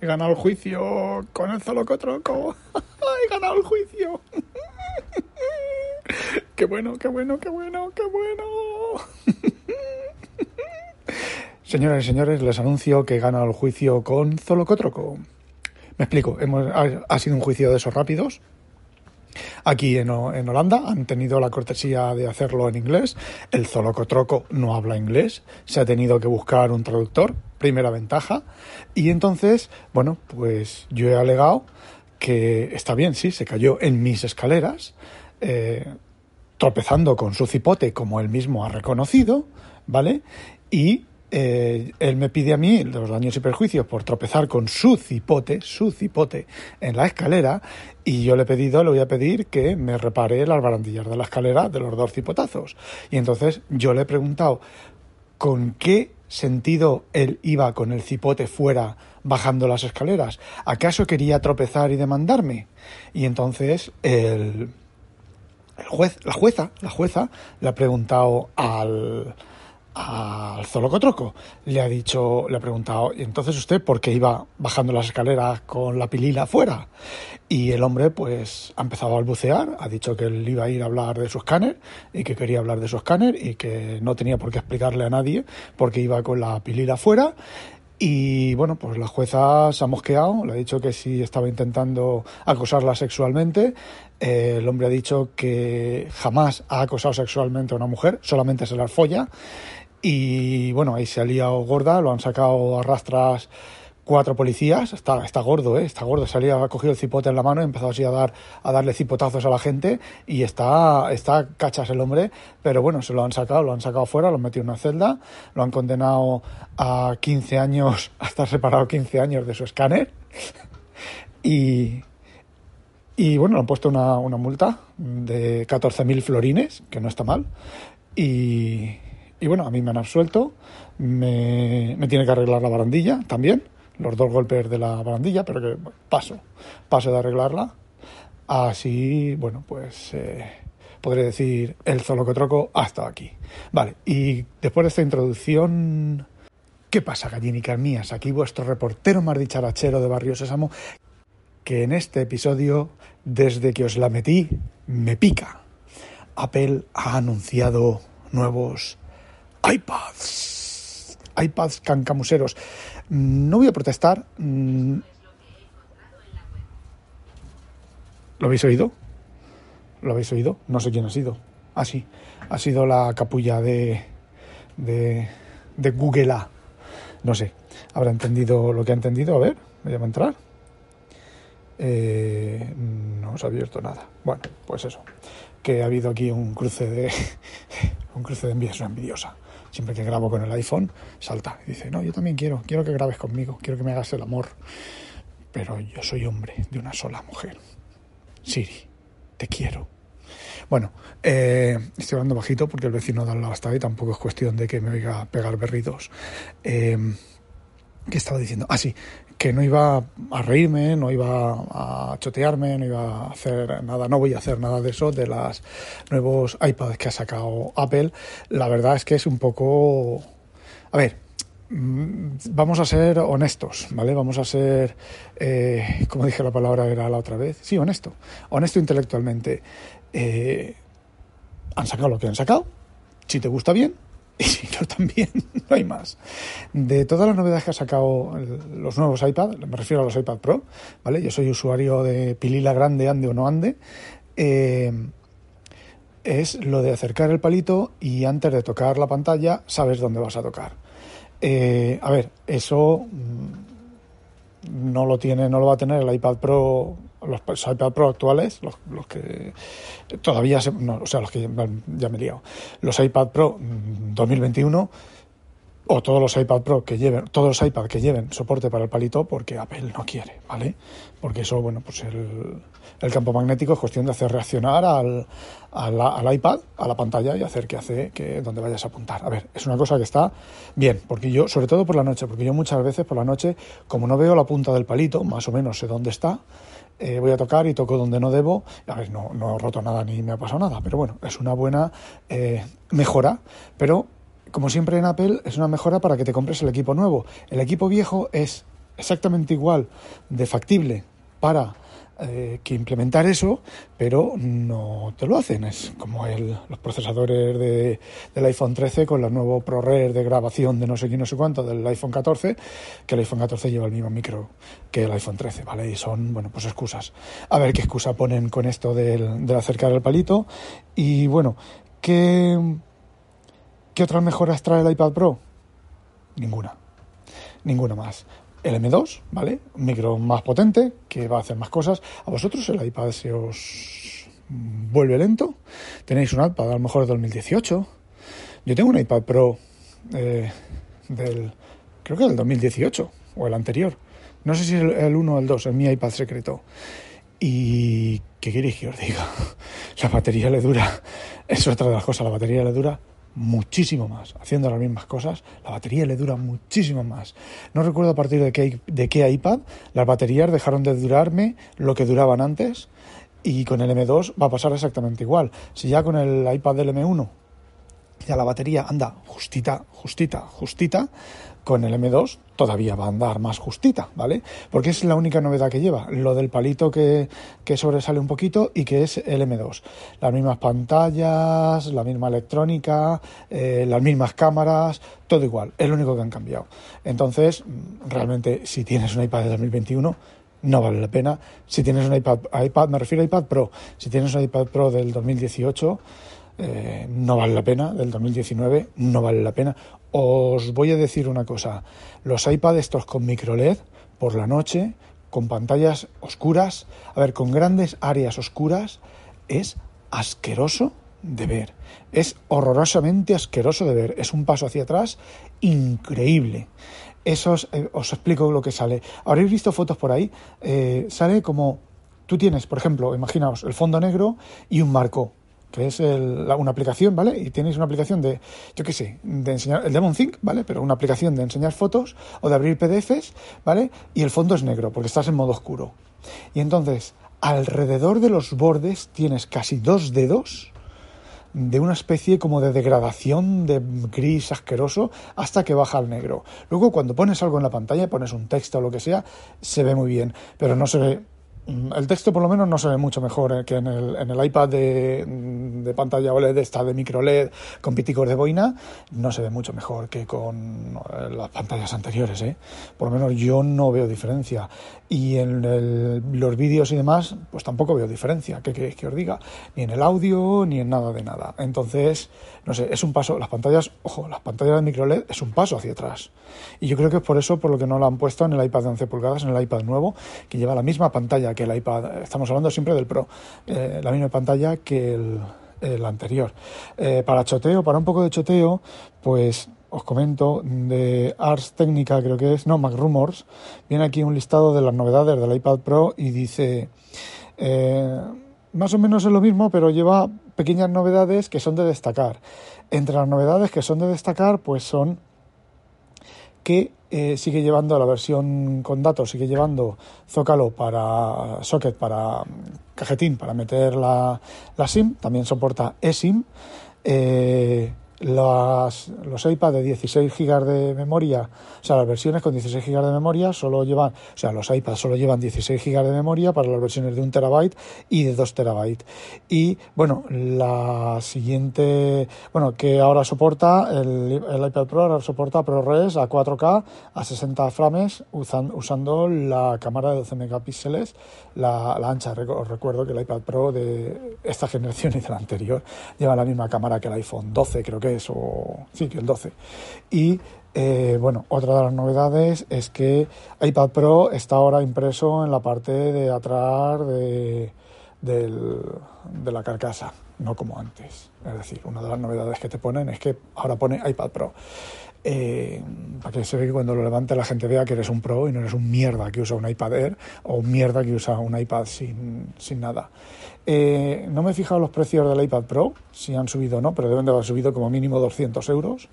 He ganado el juicio con el Zolocotroco. He ganado el juicio. Qué bueno, qué bueno, qué bueno, qué bueno. Señoras y señores, les anuncio que he ganado el juicio con Zolocotroco. Me explico, hemos, ha, sido un juicio de esos rápidos. Aquí en, en, Holanda han tenido la cortesía de hacerlo en inglés. El Zolocotroco no habla inglés. Se ha tenido que buscar un traductor, primera ventaja. Y entonces, bueno, pues yo he alegado que está bien, sí, se cayó en mis escaleras. Eh, tropezando con su cipote, como él mismo ha reconocido, ¿vale? Y eh, él me pide a mí los daños y perjuicios por tropezar con su cipote, su cipote, en la escalera, y yo le he pedido, le voy a pedir que me repare las barandillas de la escalera de los dos cipotazos. Y entonces yo le he preguntado con qué sentido él iba con el cipote fuera bajando las escaleras. ¿Acaso quería tropezar y demandarme? Y entonces el el juez, la jueza, la jueza le ha preguntado al, al Zolocotroco. Le ha dicho, le ha preguntado, ¿y entonces usted por qué iba bajando las escaleras con la pilila afuera? Y el hombre, pues, ha empezado a balbucear, ha dicho que él iba a ir a hablar de su escáner y que quería hablar de su escáner y que no tenía por qué explicarle a nadie porque iba con la pilila afuera y bueno, pues la jueza se ha mosqueado, le ha dicho que si estaba intentando acosarla sexualmente. Eh, el hombre ha dicho que jamás ha acosado sexualmente a una mujer, solamente se la folla. Y bueno, ahí se ha liado gorda, lo han sacado a rastras cuatro policías, está, está gordo, ¿eh? está gordo, salía, ha cogido el cipote en la mano y ha empezado así a, dar, a darle cipotazos a la gente. Y está, está cachas el hombre, pero bueno, se lo han sacado, lo han sacado fuera, lo han metido en una celda, lo han condenado a 15 años, a estar separado 15 años de su escáner. Y, y bueno, le han puesto una, una multa de 14.000 florines, que no está mal, y, y bueno, a mí me han absuelto, me, tiene que arreglar la barandilla también los dos golpes de la barandilla, pero que paso, paso de arreglarla. Así, bueno, pues eh, podré decir el troco hasta aquí. Vale, y después de esta introducción, ¿qué pasa, gallinicas mías? Aquí vuestro reportero más dicharachero de Barrio Sésamo, que en este episodio, desde que os la metí, me pica. Apple ha anunciado nuevos iPads, iPads cancamuseros. No voy a protestar. Mm. ¿Lo habéis oído? ¿Lo habéis oído? No sé quién ha sido. Ah, sí. Ha sido la capulla de, de, de Google. No sé. ¿Habrá entendido lo que ha entendido? A ver, me llamo a entrar. Eh, no os ha abierto nada. Bueno, pues eso. Que ha habido aquí un cruce de un cruce de envíos, una envidiosa siempre que grabo con el iPhone, salta y dice, no, yo también quiero, quiero que grabes conmigo, quiero que me hagas el amor. Pero yo soy hombre de una sola mujer. Siri, te quiero. Bueno, eh, estoy hablando bajito porque el vecino de al lado está ahí, tampoco es cuestión de que me oiga pegar berridos. Eh, ¿Qué estaba diciendo? Ah, sí, que no iba a reírme, no iba a chotearme, no iba a hacer nada, no voy a hacer nada de eso, de los nuevos iPads que ha sacado Apple. La verdad es que es un poco... A ver, mm, vamos a ser honestos, ¿vale? Vamos a ser, eh, como dije la palabra era la otra vez, sí, honesto, honesto intelectualmente. Eh, han sacado lo que han sacado, si te gusta bien, y si no también, no hay más. De todas las novedades que ha sacado los nuevos iPad, me refiero a los iPad Pro, ¿vale? Yo soy usuario de pilila grande, ande o no ande. Eh, es lo de acercar el palito y antes de tocar la pantalla sabes dónde vas a tocar. Eh, a ver, eso mm, no lo tiene, no lo va a tener el iPad Pro los iPad Pro actuales, los, los que todavía, se, no, o sea, los que ya me he liado, los iPad Pro 2021 mm, o todos los iPad Pro que lleven, todos los iPad que lleven soporte para el palito porque Apple no quiere, ¿vale? Porque eso, bueno, pues el, el campo magnético es cuestión de hacer reaccionar al, al, al, iPad, a la pantalla y hacer que hace que donde vayas a apuntar. A ver, es una cosa que está bien, porque yo, sobre todo por la noche, porque yo muchas veces por la noche, como no veo la punta del palito, más o menos sé dónde está, eh, voy a tocar y toco donde no debo. A ver, no, no he roto nada ni me ha pasado nada, pero bueno, es una buena eh, mejora. Pero como siempre en Apple, es una mejora para que te compres el equipo nuevo. El equipo viejo es exactamente igual de factible para eh, que implementar eso, pero no te lo hacen. Es como el, los procesadores de, del iPhone 13 con el nuevo ProRes de grabación de no sé qué, no sé cuánto del iPhone 14, que el iPhone 14 lleva el mismo micro que el iPhone 13, ¿vale? Y son, bueno, pues excusas. A ver qué excusa ponen con esto del, del acercar el palito. Y bueno, ¿qué, ¿qué otras mejoras trae el iPad Pro? Ninguna. Ninguna más el M2, ¿vale? Un micro más potente que va a hacer más cosas. A vosotros el iPad se os vuelve lento. Tenéis un iPad a lo mejor del 2018. Yo tengo un iPad Pro eh, del, creo que del 2018 o el anterior. No sé si es el 1 o el 2, es mi iPad secreto. Y ¿qué queréis que os diga? La batería le dura, es otra de las cosas, la batería le dura muchísimo más. Haciendo las mismas cosas, la batería le dura muchísimo más. No recuerdo a partir de qué, de qué iPad las baterías dejaron de durarme lo que duraban antes y con el M2 va a pasar exactamente igual. Si ya con el iPad del M1 ya la batería anda justita, justita, justita, con el M2 todavía va a andar más justita, ¿vale? Porque es la única novedad que lleva, lo del palito que, que sobresale un poquito y que es el M2. Las mismas pantallas, la misma electrónica, eh, las mismas cámaras, todo igual, es lo único que han cambiado. Entonces, realmente, si tienes un iPad de 2021, no vale la pena. Si tienes un iPad, iPad me refiero a iPad Pro, si tienes un iPad Pro del 2018, eh, no vale la pena, del 2019 no vale la pena. Os voy a decir una cosa, los iPad estos con micro LED por la noche, con pantallas oscuras, a ver, con grandes áreas oscuras, es asqueroso de ver, es horrorosamente asqueroso de ver, es un paso hacia atrás increíble. Eso os, eh, os explico lo que sale. Habréis visto fotos por ahí, eh, sale como tú tienes, por ejemplo, imaginaos el fondo negro y un marco que es una aplicación, ¿vale? Y tenéis una aplicación de, yo qué sé, de enseñar, el Demon Think, ¿vale? Pero una aplicación de enseñar fotos o de abrir PDFs, ¿vale? Y el fondo es negro porque estás en modo oscuro. Y entonces, alrededor de los bordes tienes casi dos dedos de una especie como de degradación de gris asqueroso hasta que baja al negro. Luego cuando pones algo en la pantalla, pones un texto o lo que sea, se ve muy bien, pero no se ve el texto por lo menos no se ve mucho mejor eh, que en el, en el iPad de, de, pantalla OLED, esta de micro LED con piticos de boina, no se ve mucho mejor que con eh, las pantallas anteriores. ¿eh? Por lo menos yo no veo diferencia. Y en el, los vídeos y demás, pues tampoco veo diferencia. ¿Qué queréis que os diga? Ni en el audio, ni en nada de nada. Entonces, no sé, es un paso. Las pantallas, ojo, las pantallas de micro LED es un paso hacia atrás. Y yo creo que es por eso por lo que no lo han puesto en el iPad de 11 pulgadas, en el iPad nuevo, que lleva la misma pantalla que el iPad, estamos hablando siempre del Pro, eh, la misma pantalla que el, anterior. Eh, para choteo, para un poco de choteo, pues os comento de Ars Técnica, creo que es, no, Mac Rumors, viene aquí un listado de las novedades del iPad Pro y dice, eh, más o menos es lo mismo, pero lleva pequeñas novedades que son de destacar. Entre las novedades que son de destacar, pues son que eh, sigue llevando la versión con datos, sigue llevando Zócalo para socket, para cajetín, para meter la, la SIM, también soporta eSIM. Eh, las, los iPad de 16 GB de memoria, o sea, las versiones con 16 GB de memoria solo llevan, o sea, los iPads solo llevan 16 GB de memoria para las versiones de 1 terabyte y de 2 terabytes. Y bueno, la siguiente, bueno, que ahora soporta, el, el iPad Pro ahora soporta ProRes a 4K a 60 frames usando, usando la cámara de 12 megapíxeles, la, la ancha. Os recuerdo que el iPad Pro de esta generación y de la anterior lleva la misma cámara que el iPhone 12, creo que o sí, que el 12. Y eh, bueno, otra de las novedades es que iPad Pro está ahora impreso en la parte de atrás de, de la carcasa, no como antes. Es decir, una de las novedades que te ponen es que ahora pone iPad Pro. Eh, para que se ve que cuando lo levante la gente vea que eres un pro y no eres un mierda que usa un iPad Air o un mierda que usa un iPad sin, sin nada. Eh, no me he fijado los precios del iPad Pro, si han subido o no, pero deben de haber subido como mínimo 200 euros.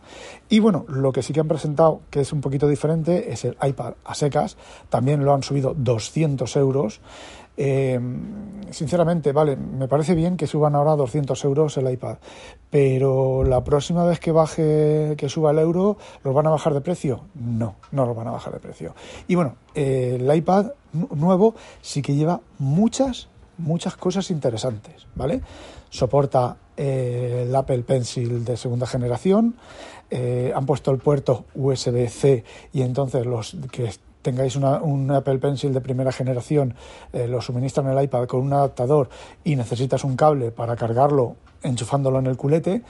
Y bueno, lo que sí que han presentado, que es un poquito diferente, es el iPad a secas. También lo han subido 200 euros. Eh, sinceramente, vale, me parece bien que suban ahora 200 euros el iPad, pero la próxima vez que baje, que suba el euro, ¿los van a bajar de precio? No, no los van a bajar de precio. Y bueno, eh, el iPad nuevo sí que lleva muchas, muchas cosas interesantes, ¿vale? Soporta eh, el Apple Pencil de segunda generación, eh, han puesto el puerto USB-C y entonces los que tengáis un Apple Pencil de primera generación, eh, lo suministran el iPad con un adaptador y necesitas un cable para cargarlo enchufándolo en el culete.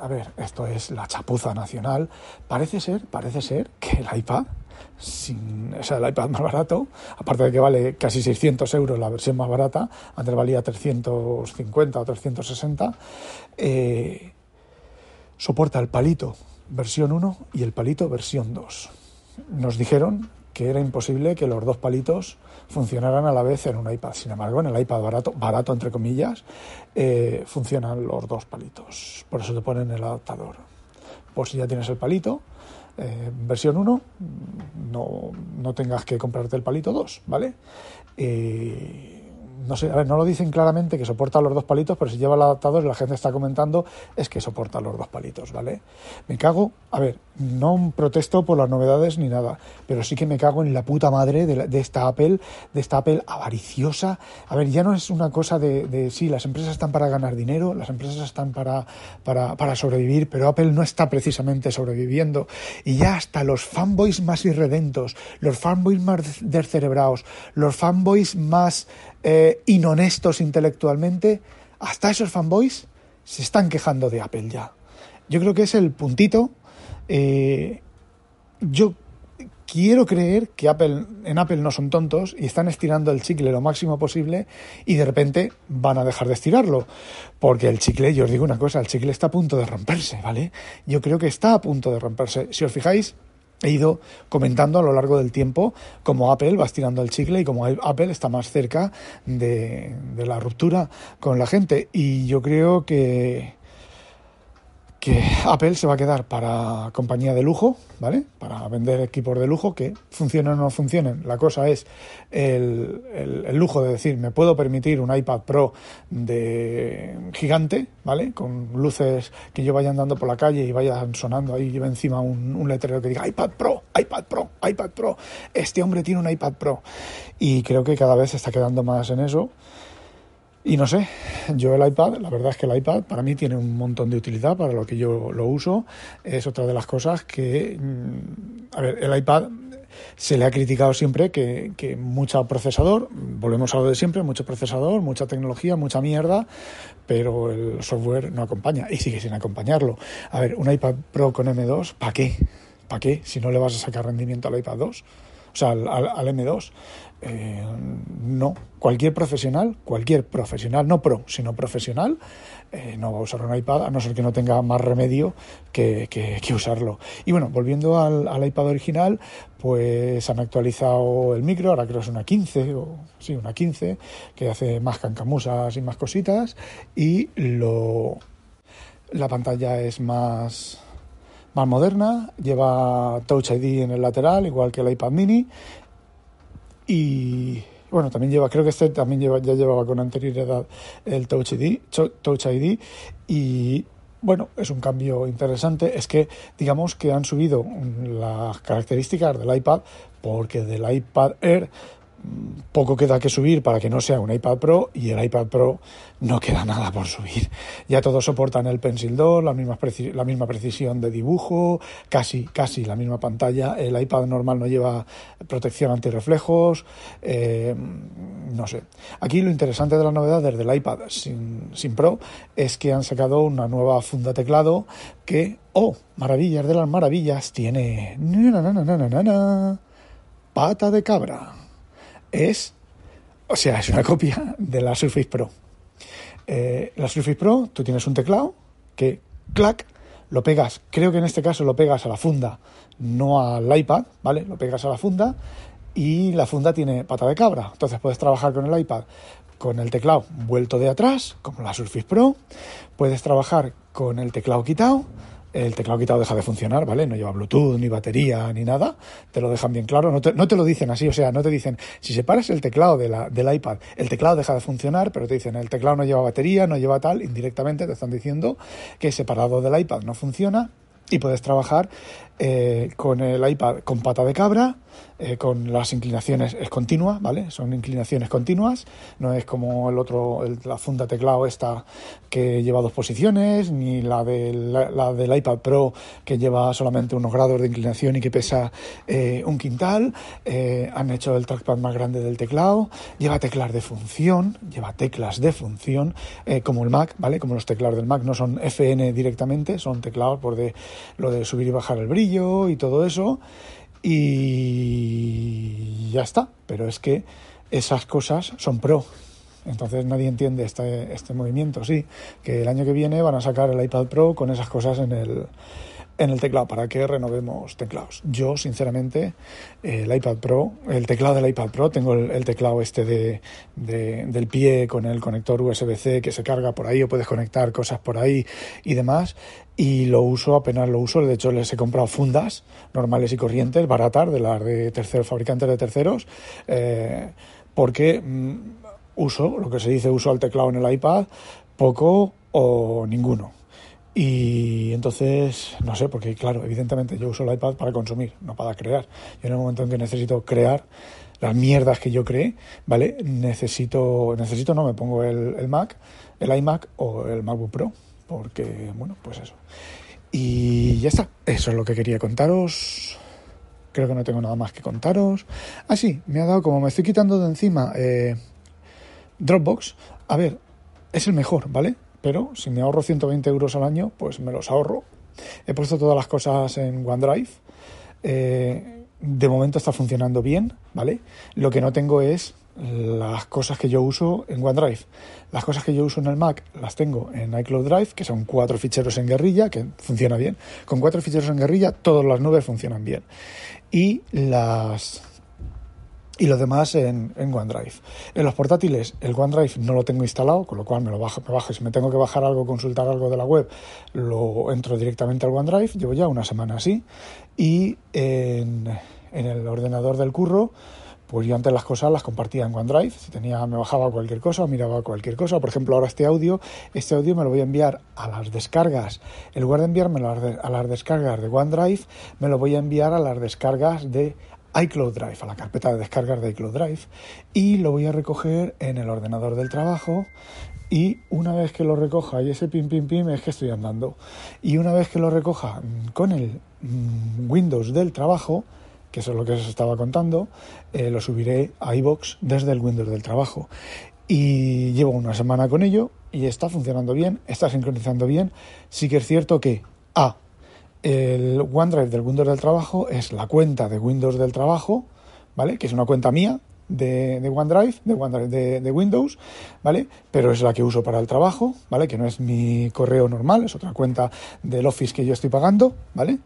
A ver, esto es la chapuza nacional. Parece ser, parece ser que el iPad, sin, o sea, el iPad más barato, aparte de que vale casi 600 euros la versión más barata, antes valía 350 o 360, eh, soporta el palito versión 1 y el palito versión 2 nos dijeron que era imposible que los dos palitos funcionaran a la vez en un iPad. Sin embargo, en el iPad barato, barato entre comillas, eh, funcionan los dos palitos. Por eso te ponen el adaptador. Pues si ya tienes el palito, eh, versión 1, no, no, tengas que comprarte el palito 2, ¿vale? Eh, no sé, a ver, no lo dicen claramente que soporta los dos palitos, pero si lleva el adaptador y la gente está comentando, es que soporta los dos palitos, ¿vale? Me cago, a ver, no protesto por las novedades ni nada, pero sí que me cago en la puta madre de, esta Apple, de esta Apple avariciosa. A ver, ya no es una cosa de, sí, las empresas están para ganar dinero, las empresas están para, para, para sobrevivir, pero Apple no está precisamente sobreviviendo. Y ya hasta los fanboys más irredentos, los fanboys más descerebrados, los fanboys más eh, inhonestos intelectualmente, hasta esos fanboys se están quejando de Apple ya. Yo creo que es el puntito. Eh, yo quiero creer que Apple, en Apple no son tontos y están estirando el chicle lo máximo posible y de repente van a dejar de estirarlo. Porque el chicle, yo os digo una cosa, el chicle está a punto de romperse, ¿vale? Yo creo que está a punto de romperse. Si os fijáis, he ido comentando a lo largo del tiempo cómo Apple va estirando el chicle y cómo Apple está más cerca de, de la ruptura con la gente. Y yo creo que que Apple se va a quedar para compañía de lujo, ¿vale? Para vender equipos de lujo que funcionen o no funcionen. La cosa es el, el, lujo de decir, me puedo permitir un iPad Pro de gigante, ¿vale? Con luces que yo vaya andando por la calle y vayan sonando ahí, lleva encima un, un letrero que diga iPad Pro, iPad Pro, iPad Pro. Este hombre tiene un iPad Pro. Y creo que cada vez se está quedando más en eso. Y no sé, yo el iPad, la verdad es que el iPad para mí tiene un montón de utilidad para lo que yo lo uso. Es otra de las cosas que, mm, a ver, el iPad se le ha criticado siempre que, que mucho procesador, volvemos a lo de siempre, mucho procesador, mucha tecnología, mucha mierda, pero el software no acompaña y sigue sin acompañarlo. A ver, un iPad Pro con M2, ¿para qué? ¿Para qué? Si no le vas a sacar rendimiento al iPad 2, o sea, al, al M2. Eh, no, cualquier profesional, cualquier profesional, no pro, sino profesional, eh, no va a usar un iPad a no ser que no tenga más remedio que, que, usarlo. Y bueno, volviendo al, al, iPad original, pues han actualizado el micro, ahora creo que es una 15, o sí, una 15, que hace más cancamusas y más cositas, y lo la pantalla es más más moderna, lleva Touch ID en el lateral, igual que el iPad mini, y bueno, también lleva, creo que este también lleva, ya llevaba con anterioridad el Touch ID, Touch ID y bueno, es un cambio interesante. Es que digamos que han subido las características del iPad porque del iPad Air poco queda que subir para que no sea un iPad Pro y el iPad Pro no queda nada por subir. Ya todos soportan el Pencil 2, la misma, la misma precisión de dibujo, casi, casi la misma pantalla. El iPad normal no lleva protección antirreflejos, eh, no sé. Aquí lo interesante de las novedades del iPad sin, sin Pro es que han sacado una nueva funda teclado que, oh, maravillas de las maravillas, tiene pata de cabra es, o sea, es una copia de la Surface Pro. Eh, la Surface Pro, tú tienes un teclado que, clac, lo pegas, creo que en este caso lo pegas a la funda, no al iPad, ¿vale? Lo pegas a la funda y la funda tiene pata de cabra. Entonces puedes trabajar con el iPad con el teclado vuelto de atrás, como la Surface Pro. Puedes trabajar con el teclado quitado, el teclado quitado deja de funcionar, ¿vale? No lleva Bluetooth, ni batería, ni nada. Te lo dejan bien claro. No te, lo dicen así, o sea, no te dicen, si separas el teclado de la, del iPad, el teclado deja de funcionar, pero te dicen, el teclado no lleva batería, no lleva tal. Indirectamente te están diciendo que separado del iPad no funciona y puedes trabajar eh, con el iPad con pata de cabra, eh, con las inclinaciones es continua, ¿vale? Son inclinaciones continuas, no es como el otro, la funda teclado esta que lleva dos posiciones, ni la, la, del iPad Pro que lleva solamente unos grados de inclinación y que pesa eh, un quintal. han hecho el trackpad más grande del teclado, lleva teclas de función, lleva teclas de función, como el Mac, ¿vale? Como los teclados del Mac no son FN directamente, son teclados por de lo de subir y bajar el brillo y todo eso y ya está. Pero es que esas cosas son pro. Entonces nadie entiende este, este movimiento. Sí, que el año que viene van a sacar el iPad Pro con esas cosas en el, en el teclado para que renovemos teclados. Yo, sinceramente, el iPad Pro, el teclado del iPad Pro, tengo el, teclado este de, del pie con el conector USB-C que se carga por ahí o puedes conectar cosas por ahí y demás. Y lo uso, apenas lo uso. De hecho, les he comprado fundas normales y corrientes, baratas, de las de terceros, fabricantes de terceros, eh, porque mm, uso, lo que se dice, uso el teclado en el iPad, poco o ninguno y entonces, no sé, porque claro, evidentemente yo uso el iPad para consumir, no para crear. Yo en el momento en que necesito crear las mierdas que yo creé, ¿vale? Necesito, necesito, no, me pongo el, Mac, el iMac o el MacBook Pro, porque, bueno, pues eso. Y ya está, eso es lo que quería contaros. Creo que no tengo nada más que contaros. Ah, sí, me ha dado, como me estoy quitando de encima eh, Dropbox, a ver, es el mejor, ¿vale? Pero si me ahorro 120 euros al año, pues me los ahorro. He puesto todas las cosas en OneDrive. Eh, de momento está funcionando bien, ¿vale? Lo que no tengo es las cosas que yo uso en OneDrive. Las cosas que yo uso en el Mac las tengo en iCloud Drive, que son cuatro ficheros en guerrilla, que funciona bien. Con cuatro ficheros en guerrilla, todas las nubes funcionan bien. Y las y lo demás en, OneDrive. En los portátiles, el OneDrive no lo tengo instalado, con lo cual me lo bajo, me bajo. Si me tengo que bajar algo, consultar algo de la web, lo entro directamente al OneDrive. Llevo ya una semana así. Y en, el ordenador del curro, pues yo antes las cosas las compartía en OneDrive. Si tenía, me bajaba cualquier cosa miraba cualquier cosa. Por ejemplo, ahora este audio, este audio me lo voy a enviar a las descargas. En lugar de enviármelo a las descargas de OneDrive, me lo voy a enviar a las descargas de iCloud Drive, a la carpeta de descargas de iCloud Drive, y lo voy a recoger en el ordenador del trabajo. Y una vez que lo recoja, y ese pim pim pim es que estoy andando, y una vez que lo recoja mm, con el mm, Windows del trabajo, que eso es lo que os estaba contando, eh, lo subiré a iBox desde el Windows del trabajo. Y llevo una semana con ello y está funcionando bien, está sincronizando bien. Sí que es cierto que A, el OneDrive del Windows del trabajo es la cuenta de Windows del trabajo, ¿vale? Que es una cuenta mía de, OneDrive, de, OneDrive de, Windows, ¿vale? Pero es la que uso para el trabajo, ¿vale? Que no es mi correo normal, es otra cuenta del Office que yo estoy pagando, ¿vale?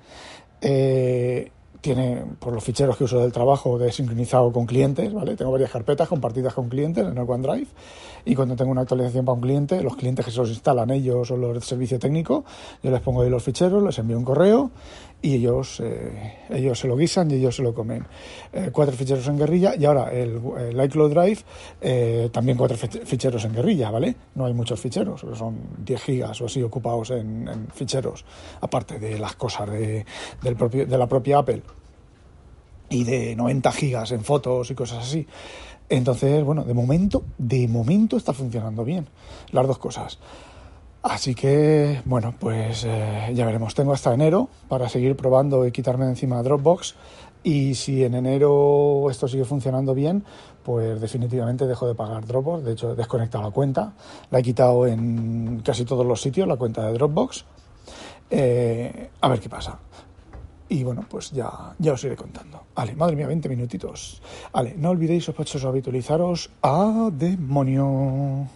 Eh, tiene por los ficheros que uso del trabajo de sincronizado con clientes, ¿vale? Tengo varias carpetas compartidas con clientes en el OneDrive y cuando tengo una actualización para un cliente, los clientes que se los instalan ellos o los de servicio técnico, yo les pongo ahí los ficheros, les envío un correo y ellos, eh, ellos se lo guisan y ellos se lo comen. Eh, cuatro ficheros en guerrilla y ahora el, iCloud Drive eh, también cuatro ficheros en guerrilla, ¿vale? No hay muchos ficheros, son 10 gigas o así ocupados en, en ficheros, aparte de las cosas de, del propio, de la propia Apple y de 90 gigas en fotos y cosas así. Entonces, bueno, de momento, de momento está funcionando bien las dos cosas. Así que, bueno, pues eh, ya veremos. Tengo hasta enero para seguir probando y quitarme de encima Dropbox. Y si en enero esto sigue funcionando bien, pues definitivamente dejo de pagar Dropbox. De hecho, he desconectado la cuenta. La he quitado en casi todos los sitios, la cuenta de Dropbox. Eh, a ver qué pasa. Y bueno, pues ya, ya os iré contando. Vale, madre mía, 20 minutitos. Vale, no olvidéis, sospechosos, habitualizaros a demonio.